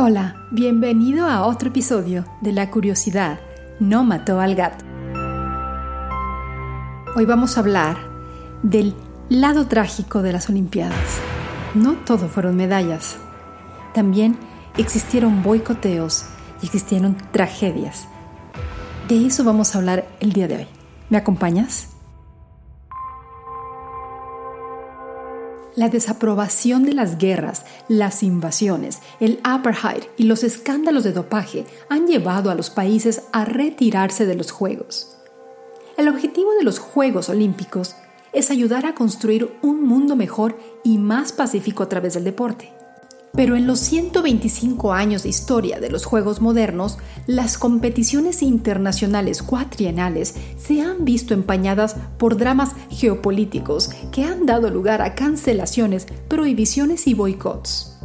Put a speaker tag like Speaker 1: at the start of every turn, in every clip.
Speaker 1: Hola, bienvenido a otro episodio de La curiosidad no mató al gato. Hoy vamos a hablar del lado trágico de las Olimpiadas. No todo fueron medallas. También existieron boicoteos y existieron tragedias. De eso vamos a hablar el día de hoy. ¿Me acompañas? La desaprobación de las guerras, las invasiones, el apartheid y los escándalos de dopaje han llevado a los países a retirarse de los Juegos. El objetivo de los Juegos Olímpicos es ayudar a construir un mundo mejor y más pacífico a través del deporte. Pero en los 125 años de historia de los Juegos modernos, las competiciones internacionales cuatrienales se han visto empañadas por dramas geopolíticos que han dado lugar a cancelaciones, prohibiciones y boicots.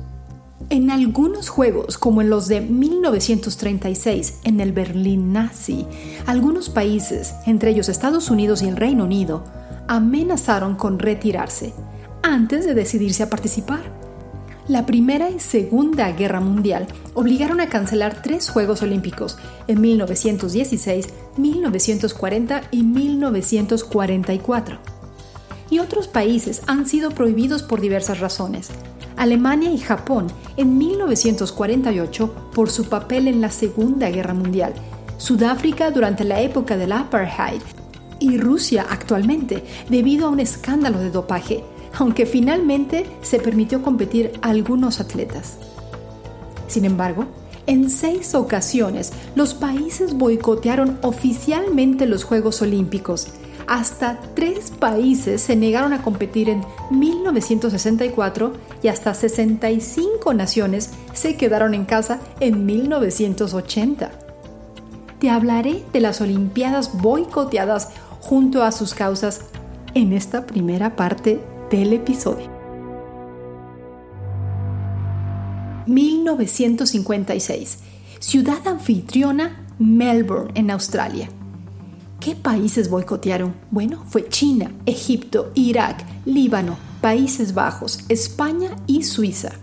Speaker 1: En algunos juegos, como en los de 1936 en el Berlín nazi, algunos países, entre ellos Estados Unidos y el Reino Unido, amenazaron con retirarse antes de decidirse a participar. La Primera y Segunda Guerra Mundial obligaron a cancelar tres Juegos Olímpicos en 1916, 1940 y 1944. Y otros países han sido prohibidos por diversas razones. Alemania y Japón en 1948 por su papel en la Segunda Guerra Mundial, Sudáfrica durante la época del apartheid y Rusia actualmente debido a un escándalo de dopaje aunque finalmente se permitió competir algunos atletas. Sin embargo, en seis ocasiones los países boicotearon oficialmente los Juegos Olímpicos. Hasta tres países se negaron a competir en 1964 y hasta 65 naciones se quedaron en casa en 1980. Te hablaré de las Olimpiadas boicoteadas junto a sus causas en esta primera parte del episodio. 1956. Ciudad anfitriona Melbourne, en Australia. ¿Qué países boicotearon? Bueno, fue China, Egipto, Irak, Líbano, Países Bajos, España y Suiza.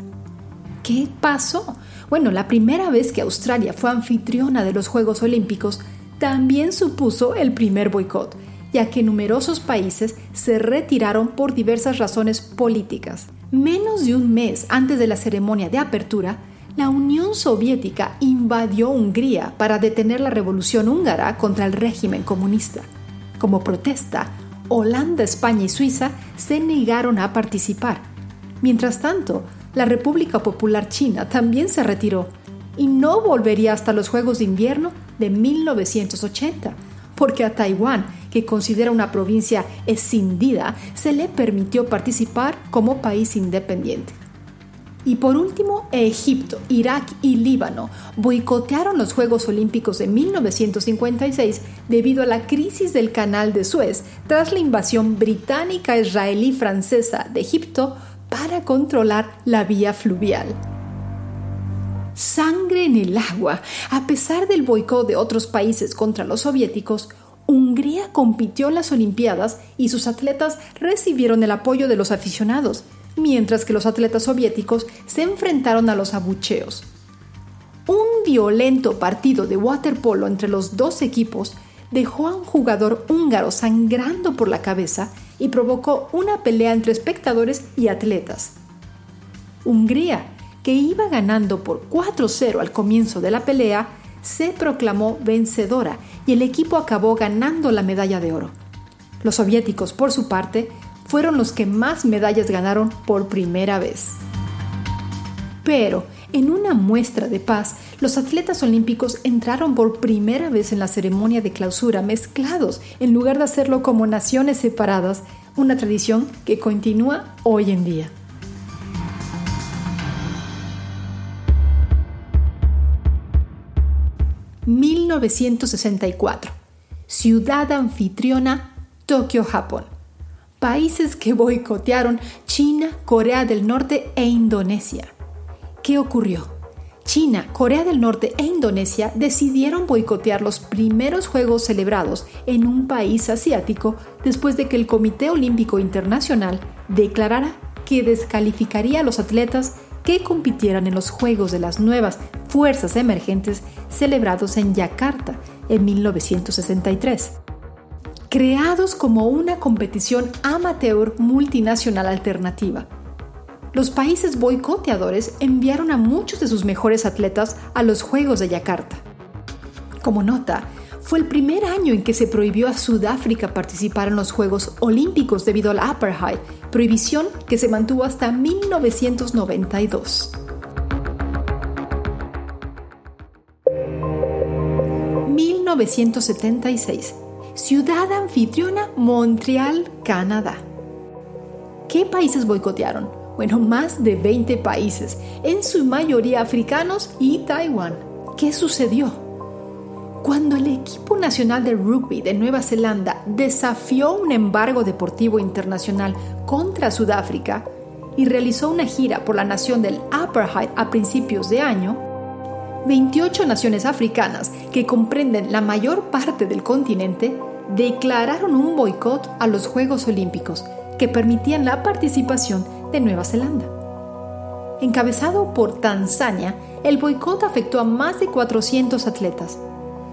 Speaker 1: ¿Qué pasó? Bueno, la primera vez que Australia fue anfitriona de los Juegos Olímpicos también supuso el primer boicot ya que numerosos países se retiraron por diversas razones políticas. Menos de un mes antes de la ceremonia de apertura, la Unión Soviética invadió Hungría para detener la revolución húngara contra el régimen comunista. Como protesta, Holanda, España y Suiza se negaron a participar. Mientras tanto, la República Popular China también se retiró y no volvería hasta los Juegos de Invierno de 1980, porque a Taiwán que considera una provincia escindida, se le permitió participar como país independiente. Y por último, Egipto, Irak y Líbano boicotearon los Juegos Olímpicos de 1956 debido a la crisis del Canal de Suez tras la invasión británica, israelí francesa de Egipto para controlar la vía fluvial. Sangre en el agua. A pesar del boicot de otros países contra los soviéticos, Hungría compitió en las Olimpiadas y sus atletas recibieron el apoyo de los aficionados, mientras que los atletas soviéticos se enfrentaron a los abucheos. Un violento partido de waterpolo entre los dos equipos dejó a un jugador húngaro sangrando por la cabeza y provocó una pelea entre espectadores y atletas. Hungría, que iba ganando por 4-0 al comienzo de la pelea, se proclamó vencedora y el equipo acabó ganando la medalla de oro. Los soviéticos, por su parte, fueron los que más medallas ganaron por primera vez. Pero, en una muestra de paz, los atletas olímpicos entraron por primera vez en la ceremonia de clausura mezclados, en lugar de hacerlo como naciones separadas, una tradición que continúa hoy en día. 1964. Ciudad anfitriona, Tokio, Japón. Países que boicotearon China, Corea del Norte e Indonesia. ¿Qué ocurrió? China, Corea del Norte e Indonesia decidieron boicotear los primeros Juegos celebrados en un país asiático después de que el Comité Olímpico Internacional declarara que descalificaría a los atletas que compitieran en los Juegos de las Nuevas Fuerzas Emergentes celebrados en Yakarta en 1963. Creados como una competición amateur multinacional alternativa, los países boicoteadores enviaron a muchos de sus mejores atletas a los Juegos de Yakarta. Como nota, fue el primer año en que se prohibió a Sudáfrica participar en los Juegos Olímpicos debido al apartheid, prohibición que se mantuvo hasta 1992. 1976. Ciudad anfitriona Montreal, Canadá. ¿Qué países boicotearon? bueno, más de 20 países, en su mayoría africanos y Taiwán. ¿Qué sucedió? Cuando el equipo nacional de rugby de Nueva Zelanda desafió un embargo deportivo internacional contra Sudáfrica y realizó una gira por la nación del apartheid a principios de año, 28 naciones africanas que comprenden la mayor parte del continente declararon un boicot a los Juegos Olímpicos que permitían la participación de Nueva Zelanda. Encabezado por Tanzania, el boicot afectó a más de 400 atletas.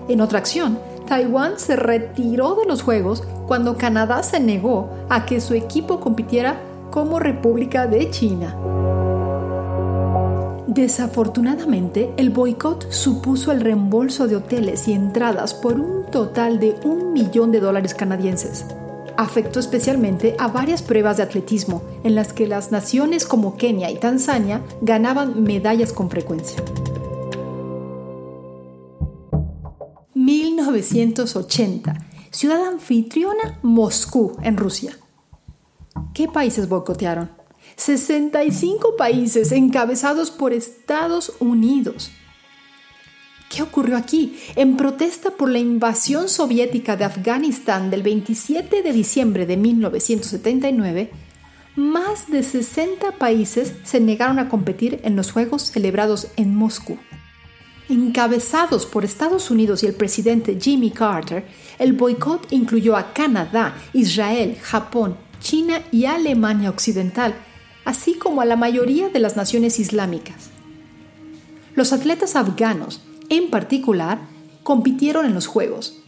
Speaker 1: En otra acción, Taiwán se retiró de los Juegos cuando Canadá se negó a que su equipo compitiera como República de China. Desafortunadamente, el boicot supuso el reembolso de hoteles y entradas por un total de un millón de dólares canadienses afectó especialmente a varias pruebas de atletismo en las que las naciones como Kenia y Tanzania ganaban medallas con frecuencia. 1980. Ciudad anfitriona Moscú, en Rusia. ¿Qué países boicotearon? 65 países encabezados por Estados Unidos. ¿Qué ocurrió aquí? En protesta por la invasión soviética de Afganistán del 27 de diciembre de 1979, más de 60 países se negaron a competir en los Juegos celebrados en Moscú. Encabezados por Estados Unidos y el presidente Jimmy Carter, el boicot incluyó a Canadá, Israel, Japón, China y Alemania Occidental, así como a la mayoría de las naciones islámicas. Los atletas afganos, en particular, compitieron en los Juegos.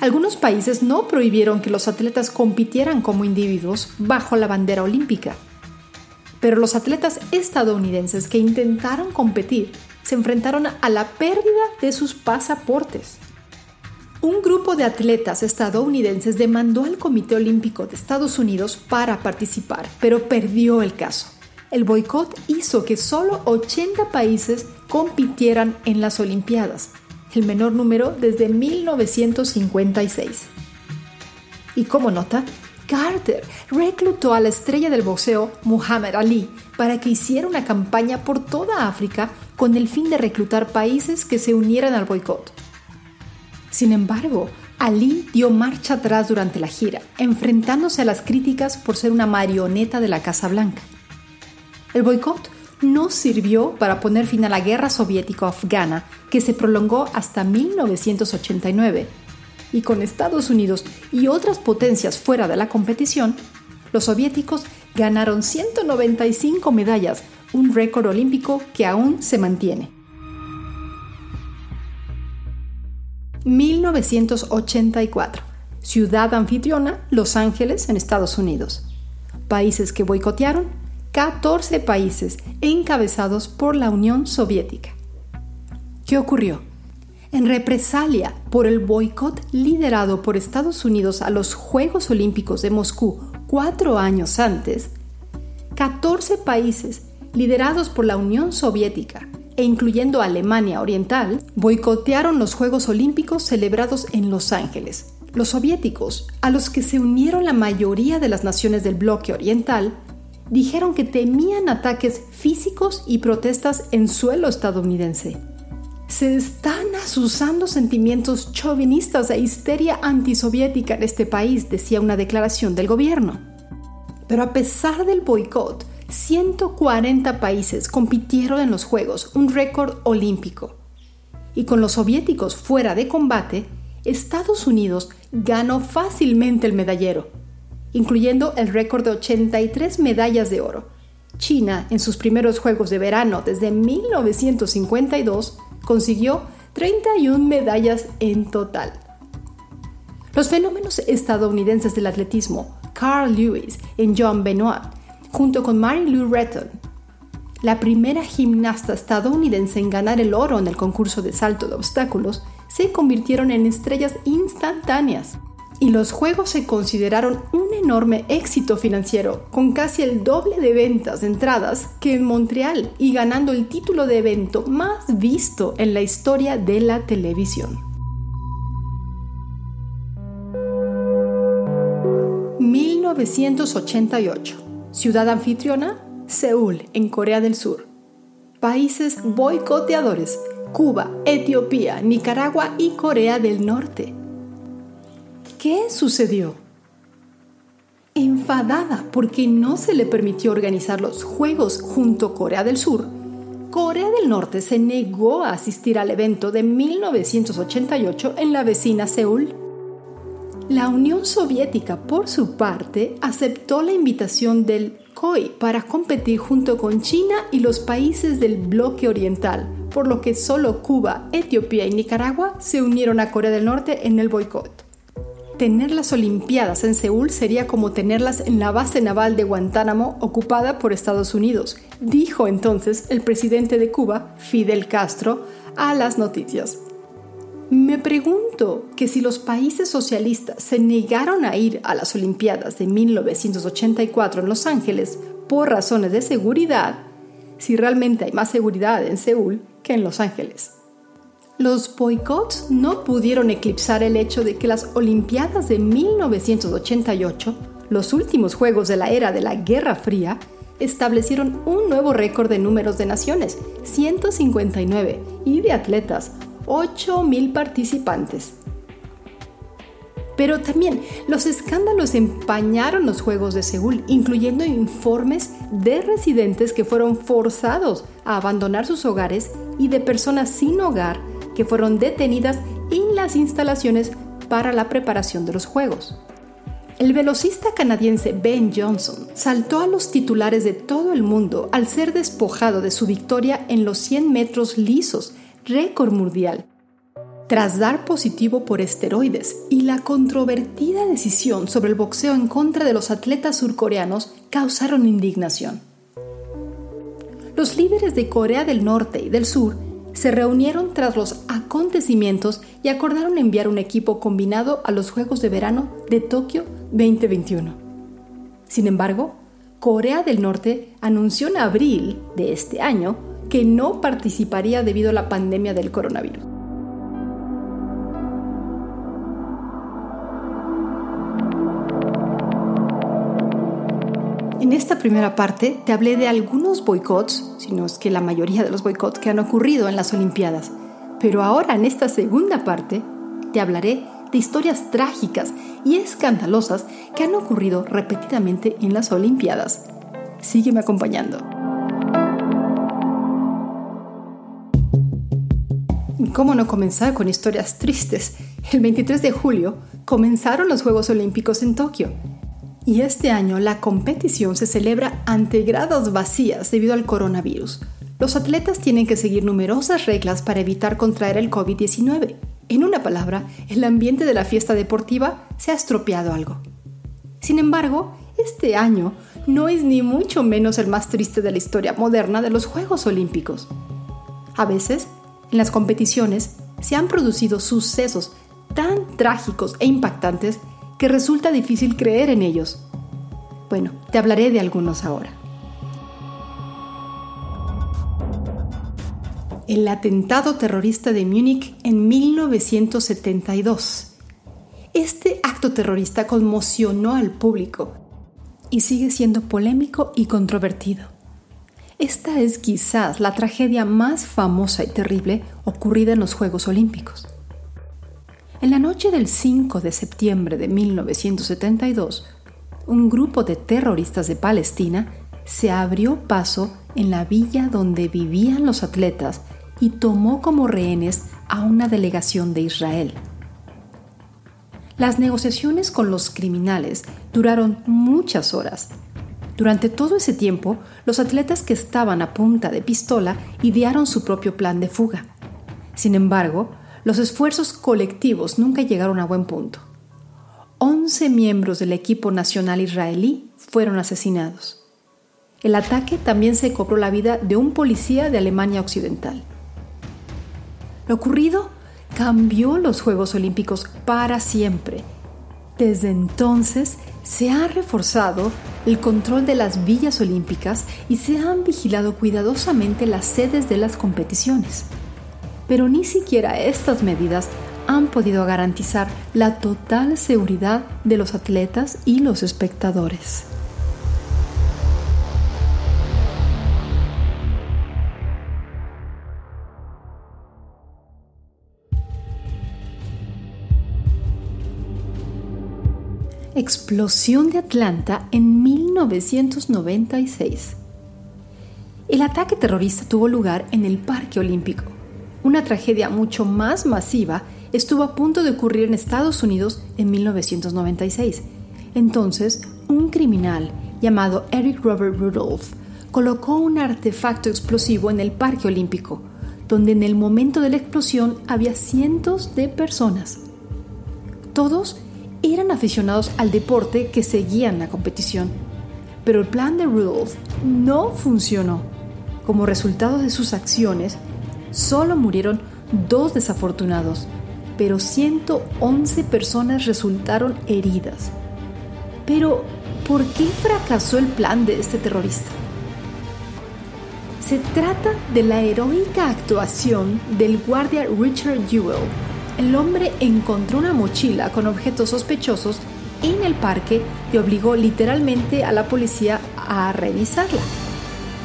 Speaker 1: Algunos países no prohibieron que los atletas compitieran como individuos bajo la bandera olímpica, pero los atletas estadounidenses que intentaron competir se enfrentaron a la pérdida de sus pasaportes. Un grupo de atletas estadounidenses demandó al Comité Olímpico de Estados Unidos para participar, pero perdió el caso. El boicot hizo que solo 80 países compitieran en las Olimpiadas, el menor número desde 1956. Y como nota, Carter reclutó a la estrella del boxeo Muhammad Ali para que hiciera una campaña por toda África con el fin de reclutar países que se unieran al boicot. Sin embargo, Ali dio marcha atrás durante la gira, enfrentándose a las críticas por ser una marioneta de la Casa Blanca. El boicot no sirvió para poner fin a la guerra soviético-afgana que se prolongó hasta 1989. Y con Estados Unidos y otras potencias fuera de la competición, los soviéticos ganaron 195 medallas, un récord olímpico que aún se mantiene. 1984. Ciudad anfitriona, Los Ángeles, en Estados Unidos. Países que boicotearon, 14 países encabezados por la Unión Soviética. ¿Qué ocurrió? En represalia por el boicot liderado por Estados Unidos a los Juegos Olímpicos de Moscú cuatro años antes, 14 países liderados por la Unión Soviética e incluyendo Alemania Oriental, boicotearon los Juegos Olímpicos celebrados en Los Ángeles. Los soviéticos, a los que se unieron la mayoría de las naciones del bloque oriental, dijeron que temían ataques físicos y protestas en suelo estadounidense. Se están asusando sentimientos chauvinistas e histeria antisoviética en este país, decía una declaración del gobierno. Pero a pesar del boicot, 140 países compitieron en los Juegos, un récord olímpico. Y con los soviéticos fuera de combate, Estados Unidos ganó fácilmente el medallero incluyendo el récord de 83 medallas de oro, China, en sus primeros Juegos de Verano desde 1952, consiguió 31 medallas en total. Los fenómenos estadounidenses del atletismo, Carl Lewis y John Benoit, junto con Mary Lou Retton, la primera gimnasta estadounidense en ganar el oro en el concurso de salto de obstáculos, se convirtieron en estrellas instantáneas. Y los Juegos se consideraron un enorme éxito financiero, con casi el doble de ventas de entradas que en Montreal y ganando el título de evento más visto en la historia de la televisión. 1988. Ciudad anfitriona, Seúl, en Corea del Sur. Países boicoteadores, Cuba, Etiopía, Nicaragua y Corea del Norte. ¿Qué sucedió? Enfadada porque no se le permitió organizar los Juegos junto a Corea del Sur, Corea del Norte se negó a asistir al evento de 1988 en la vecina Seúl. La Unión Soviética, por su parte, aceptó la invitación del COI para competir junto con China y los países del bloque oriental, por lo que solo Cuba, Etiopía y Nicaragua se unieron a Corea del Norte en el boicot. Tener las Olimpiadas en Seúl sería como tenerlas en la base naval de Guantánamo ocupada por Estados Unidos, dijo entonces el presidente de Cuba, Fidel Castro, a las noticias. Me pregunto que si los países socialistas se negaron a ir a las Olimpiadas de 1984 en Los Ángeles por razones de seguridad, si realmente hay más seguridad en Seúl que en Los Ángeles. Los boicots no pudieron eclipsar el hecho de que las Olimpiadas de 1988, los últimos Juegos de la era de la Guerra Fría, establecieron un nuevo récord de números de naciones, 159, y de atletas, 8.000 participantes. Pero también los escándalos empañaron los Juegos de Seúl, incluyendo informes de residentes que fueron forzados a abandonar sus hogares y de personas sin hogar que fueron detenidas en las instalaciones para la preparación de los Juegos. El velocista canadiense Ben Johnson saltó a los titulares de todo el mundo al ser despojado de su victoria en los 100 metros lisos récord mundial, tras dar positivo por esteroides y la controvertida decisión sobre el boxeo en contra de los atletas surcoreanos causaron indignación. Los líderes de Corea del Norte y del Sur se reunieron tras los acontecimientos y acordaron enviar un equipo combinado a los Juegos de Verano de Tokio 2021. Sin embargo, Corea del Norte anunció en abril de este año que no participaría debido a la pandemia del coronavirus. En esta primera parte te hablé de algunos boicots, si no es que la mayoría de los boicots que han ocurrido en las Olimpiadas. Pero ahora en esta segunda parte te hablaré de historias trágicas y escandalosas que han ocurrido repetidamente en las Olimpiadas. Sígueme acompañando. ¿Cómo no comenzar con historias tristes? El 23 de julio comenzaron los Juegos Olímpicos en Tokio. Y este año la competición se celebra ante gradas vacías debido al coronavirus. Los atletas tienen que seguir numerosas reglas para evitar contraer el COVID-19. En una palabra, el ambiente de la fiesta deportiva se ha estropeado algo. Sin embargo, este año no es ni mucho menos el más triste de la historia moderna de los Juegos Olímpicos. A veces en las competiciones se han producido sucesos tan trágicos e impactantes que resulta difícil creer en ellos. Bueno, te hablaré de algunos ahora. El atentado terrorista de Múnich en 1972. Este acto terrorista conmocionó al público y sigue siendo polémico y controvertido. Esta es quizás la tragedia más famosa y terrible ocurrida en los Juegos Olímpicos. En la noche del 5 de septiembre de 1972, un grupo de terroristas de Palestina se abrió paso en la villa donde vivían los atletas y tomó como rehenes a una delegación de Israel. Las negociaciones con los criminales duraron muchas horas Durante todo ese tiempo, los atletas que estaban a punta de pistola idearon su propio plan de fuga. Sin embargo, los esfuerzos colectivos nunca llegaron a buen punto. 11 miembros del equipo nacional israelí fueron asesinados. El ataque también se cobró la vida de un policía de Alemania Occidental. Lo ocurrido cambió los Juegos Olímpicos para siempre. Desde entonces se ha reforzado el control de las villas olímpicas y se han vigilado cuidadosamente las sedes de las competiciones. Pero ni siquiera estas medidas han podido garantizar la total seguridad de los atletas y los espectadores. Explosión de Atlanta en 1996. El ataque terrorista tuvo lugar en el Parque Olímpico. Una tragedia mucho más masiva estuvo a punto de ocurrir en Estados Unidos en 1996. Entonces, un criminal llamado Eric Robert Rudolph colocó un artefacto explosivo en el Parque Olímpico, donde en el momento de la explosión había cientos de personas. Todos eran aficionados al deporte que seguían la competición. Pero el plan de Rudolph no funcionó. Como resultado de sus acciones, solo murieron dos desafortunados, pero 111 personas resultaron heridas. Pero, ¿por qué fracasó el plan de este terrorista? Se trata de la heroica actuación del guardia Richard Jewell, el hombre encontró una mochila con objetos sospechosos en el parque y obligó literalmente a la policía a revisarla.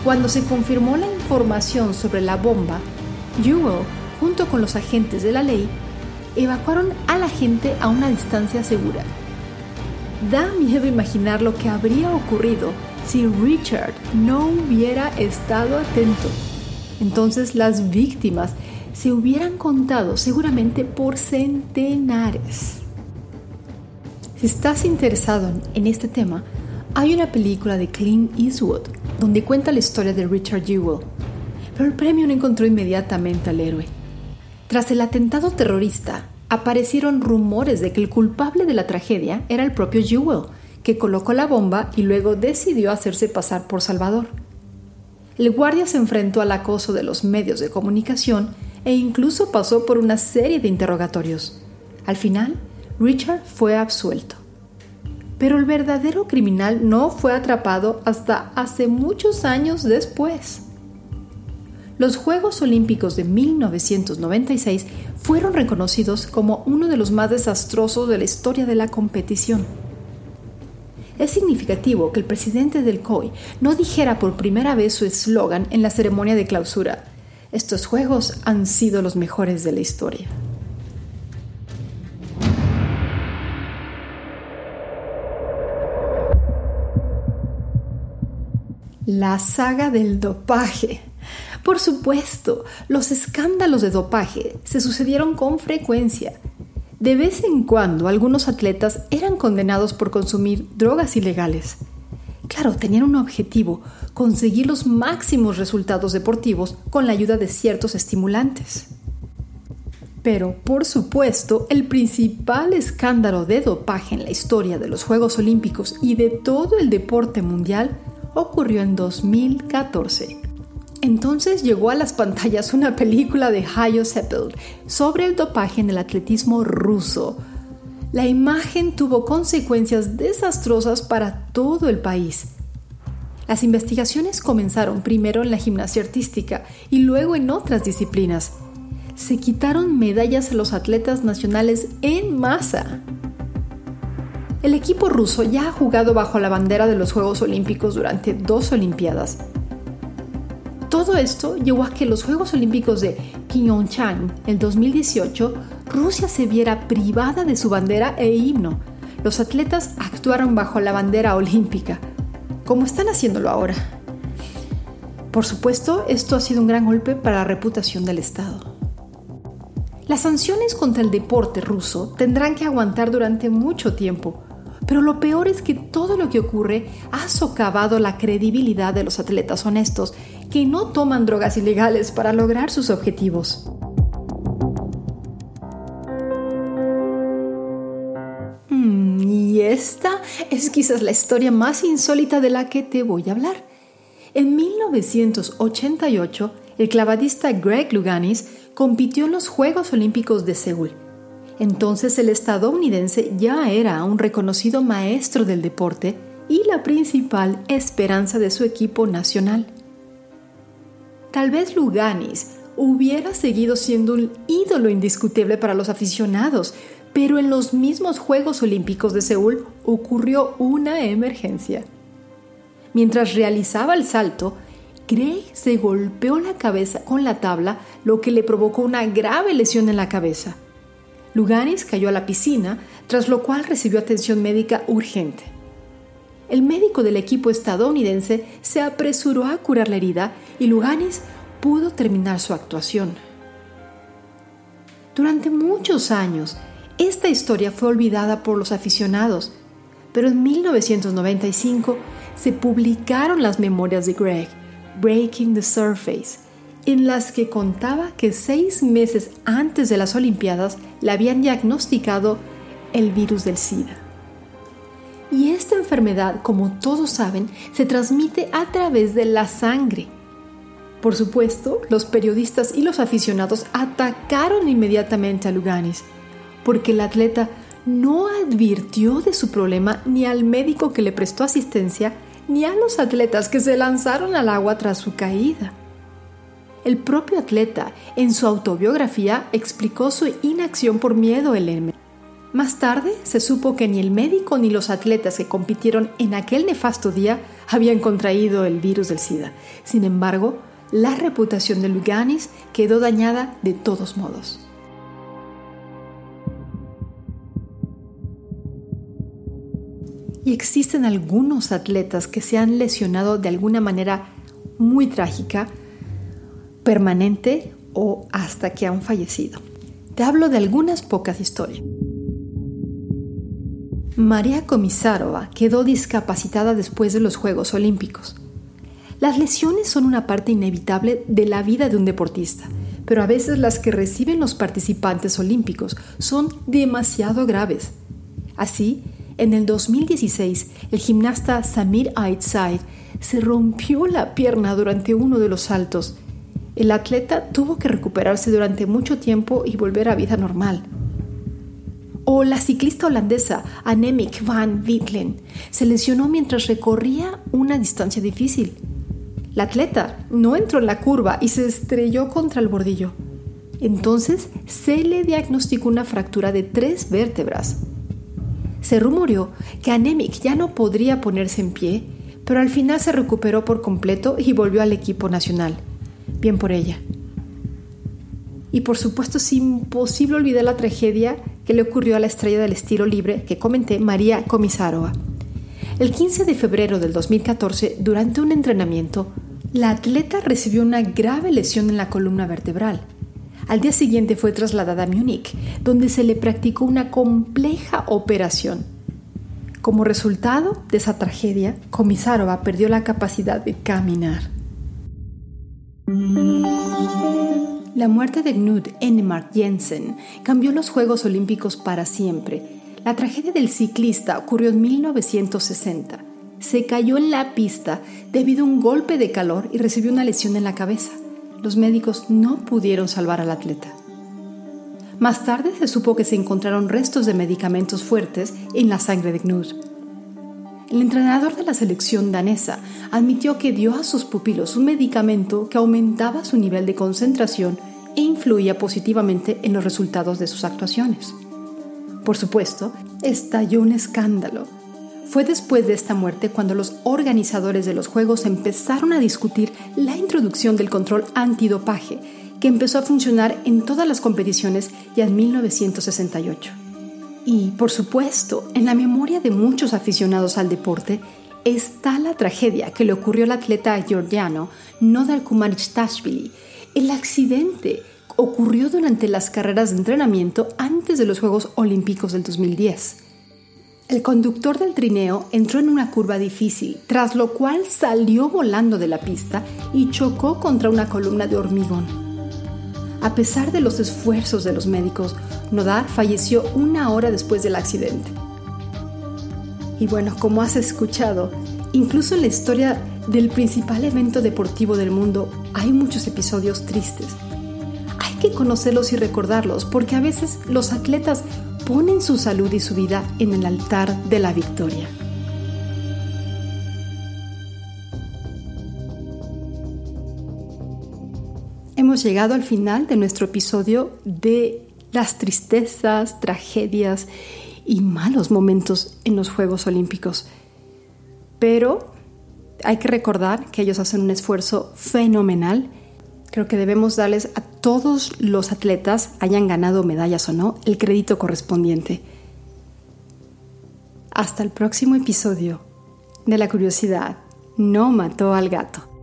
Speaker 1: Cuando se confirmó la información sobre la bomba, Jewell, junto con los agentes de la ley, evacuaron a la gente a una distancia segura. Da miedo imaginar lo que habría ocurrido si Richard no hubiera estado atento. Entonces las víctimas se hubieran contado seguramente por centenares. Si estás interesado en este tema, hay una película de Clint Eastwood donde cuenta la historia de Richard Jewell, pero el premio no encontró inmediatamente al héroe. Tras el atentado terrorista, aparecieron rumores de que el culpable de la tragedia era el propio Jewell, que colocó la bomba y luego decidió hacerse pasar por Salvador. El guardia se enfrentó al acoso de los medios de comunicación e incluso pasó por una serie de interrogatorios. Al final, Richard fue absuelto. Pero el verdadero criminal no fue atrapado hasta hace muchos años después. Los Juegos Olímpicos de 1996 fueron reconocidos como uno de los más desastrosos de la historia de la competición. Es significativo que el presidente del COI no dijera por primera vez su eslogan en la ceremonia de clausura, estos juegos han sido los mejores de la historia. La saga del dopaje. Por supuesto, los escándalos de dopaje se sucedieron con frecuencia. De vez en cuando algunos atletas eran condenados por consumir drogas ilegales. Claro, tenían un objetivo, conseguir los máximos resultados deportivos con la ayuda de ciertos estimulantes. Pero, por supuesto, el principal escándalo de dopaje en la historia de los Juegos Olímpicos y de todo el deporte mundial ocurrió en 2014. Entonces llegó a las pantallas una película de Hayo Seppel sobre el dopaje en el atletismo ruso, la imagen tuvo consecuencias desastrosas para todo el país. Las investigaciones comenzaron primero en la gimnasia artística y luego en otras disciplinas. Se quitaron medallas a los atletas nacionales en masa. El equipo ruso ya ha jugado bajo la bandera de los Juegos Olímpicos durante dos Olimpiadas. Todo esto llevó a que los Juegos Olímpicos de Pyeongchang, el 2018, Rusia se viera privada de su bandera e himno. Los atletas actuaron bajo la bandera olímpica, como están haciéndolo ahora. Por supuesto, esto ha sido un gran golpe para la reputación del Estado. Las sanciones contra el deporte ruso tendrán que aguantar durante mucho tiempo, Pero lo peor es que todo lo que ocurre ha socavado la credibilidad de los atletas honestos que no toman drogas ilegales para lograr sus objetivos. Mm, y esta es quizás la historia más insólita de la que te voy a hablar. En 1988, el clavadista Greg Luganis compitió en los Juegos Olímpicos de Seúl. Entonces el estadounidense ya era un reconocido maestro del deporte y la principal esperanza de su equipo nacional. Tal vez Luganis hubiera seguido siendo un ídolo indiscutible para los aficionados, pero en los mismos Juegos Olímpicos de Seúl ocurrió una emergencia. Mientras realizaba el salto, Greg se golpeó la cabeza con la tabla, lo que le provocó una grave lesión en la cabeza. Luganis cayó a la piscina, tras lo cual recibió atención médica urgente. El médico del equipo estadounidense se apresuró a curar la herida y Luganis pudo terminar su actuación. Durante muchos años, esta historia fue olvidada por los aficionados, pero en 1995 se publicaron las memorias de Greg, Breaking the Surface, en las que contaba que seis meses antes de las Olimpiadas le habían diagnosticado el virus del SIDA. Y esta enfermedad, como todos saben, se transmite a través de la sangre. Por supuesto, los periodistas y los aficionados atacaron inmediatamente a Luganis, porque el atleta no advirtió de su problema ni al médico que le prestó asistencia ni a los atletas que se lanzaron al agua tras su caída. El propio atleta, en su autobiografía, explicó su inacción por miedo al M. Más tarde se supo que ni el médico ni los atletas que compitieron en aquel nefasto día habían contraído el virus del SIDA. Sin embargo, la reputación de Luganis quedó dañada de todos modos. Y existen algunos atletas que se han lesionado de alguna manera muy trágica, permanente o hasta que han fallecido. Te hablo de algunas pocas historias. María Komisarova quedó discapacitada después de los Juegos Olímpicos. Las lesiones son una parte inevitable de la vida de un deportista, pero a veces las que reciben los participantes olímpicos son demasiado graves. Así, en el 2016, el gimnasta Samir Aitzai se rompió la pierna durante uno de los saltos. El atleta tuvo que recuperarse durante mucho tiempo y volver a vida normal. O la ciclista holandesa Annemiek van Wittlen se lesionó mientras recorría una distancia difícil. La atleta no entró en la curva y se estrelló contra el bordillo. Entonces se le diagnosticó una fractura de tres vértebras. Se rumoreó que Anemic ya no podría ponerse en pie, pero al final se recuperó por completo y volvió al equipo nacional. Bien por ella. Y por supuesto es imposible olvidar la tragedia que le ocurrió a la estrella del estilo libre que comenté, María Komisarova. El 15 de febrero del 2014, durante un entrenamiento, la atleta recibió una grave lesión en la columna vertebral. Al día siguiente fue trasladada a Múnich, donde se le practicó una compleja operación. Como resultado de esa tragedia, Komisarova perdió la capacidad de caminar. La muerte de Knud Ennemark Jensen cambió los Juegos Olímpicos para siempre. La tragedia del ciclista ocurrió en 1960. Se cayó en la pista debido a un golpe de calor y recibió una lesión en la cabeza los médicos no pudieron salvar al atleta. Más tarde se supo que se encontraron restos de medicamentos fuertes en la sangre de Knud. El entrenador de la selección danesa admitió que dio a sus pupilos un medicamento que aumentaba su nivel de concentración e influía positivamente en los resultados de sus actuaciones. Por supuesto, estalló un escándalo fue después de esta muerte cuando los organizadores de los Juegos empezaron a discutir la introducción del control antidopaje, que empezó a funcionar en todas las competiciones ya en 1968. Y, por supuesto, en la memoria de muchos aficionados al deporte está la tragedia que le ocurrió al atleta georgiano Nodar Tashvili. El accidente ocurrió durante las carreras de entrenamiento antes de los Juegos Olímpicos del 2010. El conductor del trineo entró en una curva difícil, tras lo cual salió volando de la pista y chocó contra una columna de hormigón. A pesar de los esfuerzos de los médicos, Nodar falleció una hora después del accidente. Y bueno, como has escuchado, incluso en la historia del principal evento deportivo del mundo hay muchos episodios tristes. Hay que conocerlos y recordarlos porque a veces los atletas ponen su salud y su vida en el altar de la victoria. Hemos llegado al final de nuestro episodio de las tristezas, tragedias y malos momentos en los Juegos Olímpicos. Pero hay que recordar que ellos hacen un esfuerzo fenomenal Creo que debemos darles a todos los atletas, hayan ganado medallas o no, el crédito correspondiente. Hasta el próximo episodio de La curiosidad no mató al gato.